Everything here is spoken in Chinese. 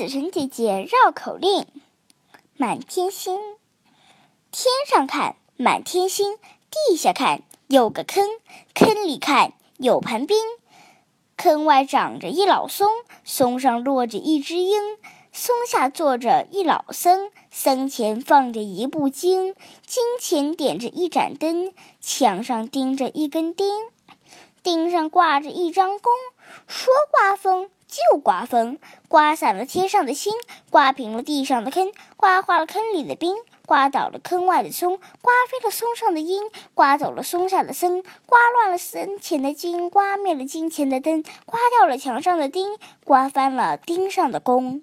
紫晨姐姐绕口令：满天星，天上看满天星，地下看有个坑，坑里看有盘冰，坑外长着一老松，松上落着一只鹰，松下坐着一老僧，僧前放着一部经，经前点着一盏灯，墙上钉着一根钉，钉上挂着一张弓，说刮风。就刮风，刮散了天上的星，刮平了地上的坑，刮化了坑里的冰，刮倒了坑外的松，刮飞了松上的鹰，刮走了松下的僧，刮乱了僧前的经，刮灭了金前的灯，刮掉了墙上的钉，刮翻了钉上的弓。